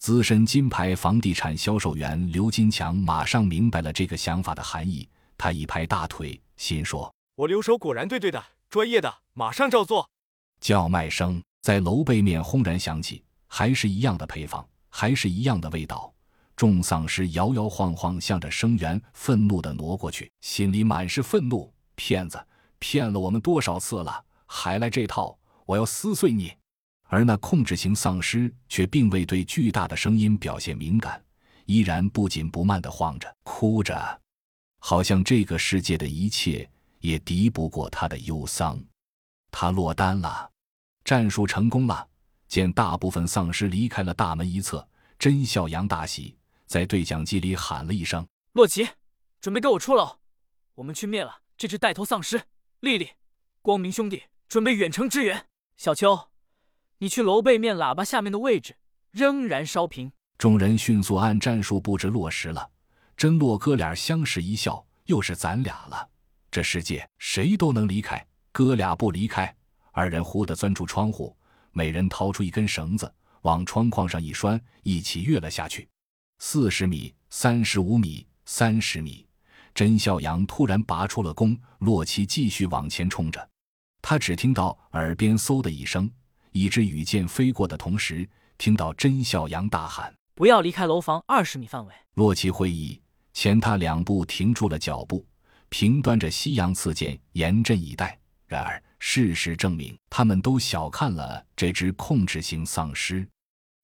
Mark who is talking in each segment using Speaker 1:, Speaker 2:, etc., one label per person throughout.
Speaker 1: 资深金牌房地产销售员刘金强马上明白了这个想法的含义，他一拍大腿，心说：“
Speaker 2: 我留守果然对对的，专业的，马上照做。”
Speaker 1: 叫卖声在楼背面轰然响起，还是一样的配方，还是一样的味道。众丧尸摇摇晃晃向着声源，愤怒地挪过去，心里满是愤怒：骗子，骗了我们多少次了，还来这套！我要撕碎你！而那控制型丧尸却并未对巨大的声音表现敏感，依然不紧不慢地晃着、哭着，好像这个世界的一切也敌不过他的忧伤。他落单了，战术成功了。见大部分丧尸离开了大门一侧，甄笑阳大喜，在对讲机里喊了一声：“
Speaker 3: 洛奇，准备跟我出楼，我们去灭了这只带头丧尸。”丽丽，光明兄弟准备远程支援。小秋。你去楼背面喇叭下面的位置，仍然烧屏。
Speaker 1: 众人迅速按战术布置落实了。真洛哥俩相视一笑，又是咱俩了。这世界谁都能离开，哥俩不离开。二人忽地钻出窗户，每人掏出一根绳子，往窗框上一拴，一起跃了下去。四十米，三十五米，三十米。甄笑阳突然拔出了弓，洛奇继续往前冲着。他只听到耳边嗖的一声。一支羽箭飞过的同时，听到甄笑阳大喊：“
Speaker 3: 不要离开楼房二十米范围！”
Speaker 1: 洛奇会意，前踏两步停住了脚步，平端着西洋刺剑，严阵以待。然而事实证明，他们都小看了这只控制型丧尸。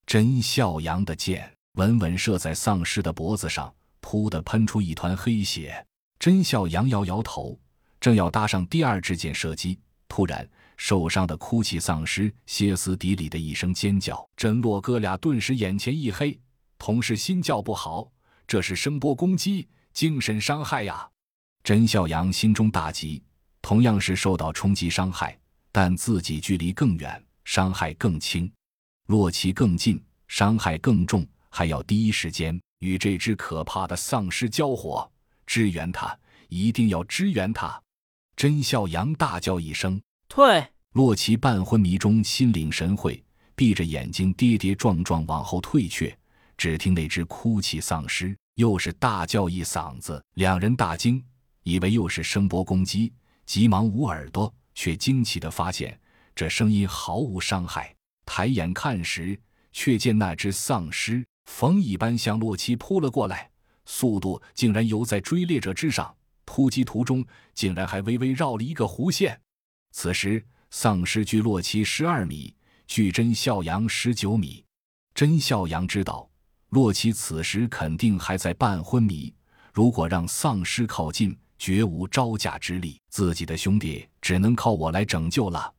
Speaker 1: 甄笑阳的箭稳稳射在丧尸的脖子上，噗的喷出一团黑血。甄笑阳摇摇头，正要搭上第二支箭射击，突然。受伤的哭泣丧尸歇斯底里的一声尖叫，真洛哥俩顿时眼前一黑，同时心叫不好，这是声波攻击，精神伤害呀！甄笑阳心中大急，同样是受到冲击伤害，但自己距离更远，伤害更轻；洛奇更近，伤害更重，还要第一时间与这只可怕的丧尸交火，支援他，一定要支援他！甄笑阳大叫一声。
Speaker 3: 退！
Speaker 1: 洛奇半昏迷中心领神会，闭着眼睛跌跌撞撞往后退却。只听那只哭泣丧尸又是大叫一嗓子，两人大惊，以为又是声波攻击，急忙捂耳朵，却惊奇地发现这声音毫无伤害。抬眼看时，却见那只丧尸风一般向洛奇扑了过来，速度竟然游在追猎者之上，突击途中竟然还微微绕了一个弧线。此时，丧尸距洛奇十二米，距真孝阳十九米。真孝阳知道，洛奇此时肯定还在半昏迷。如果让丧尸靠近，绝无招架之力。自己的兄弟只能靠我来拯救了。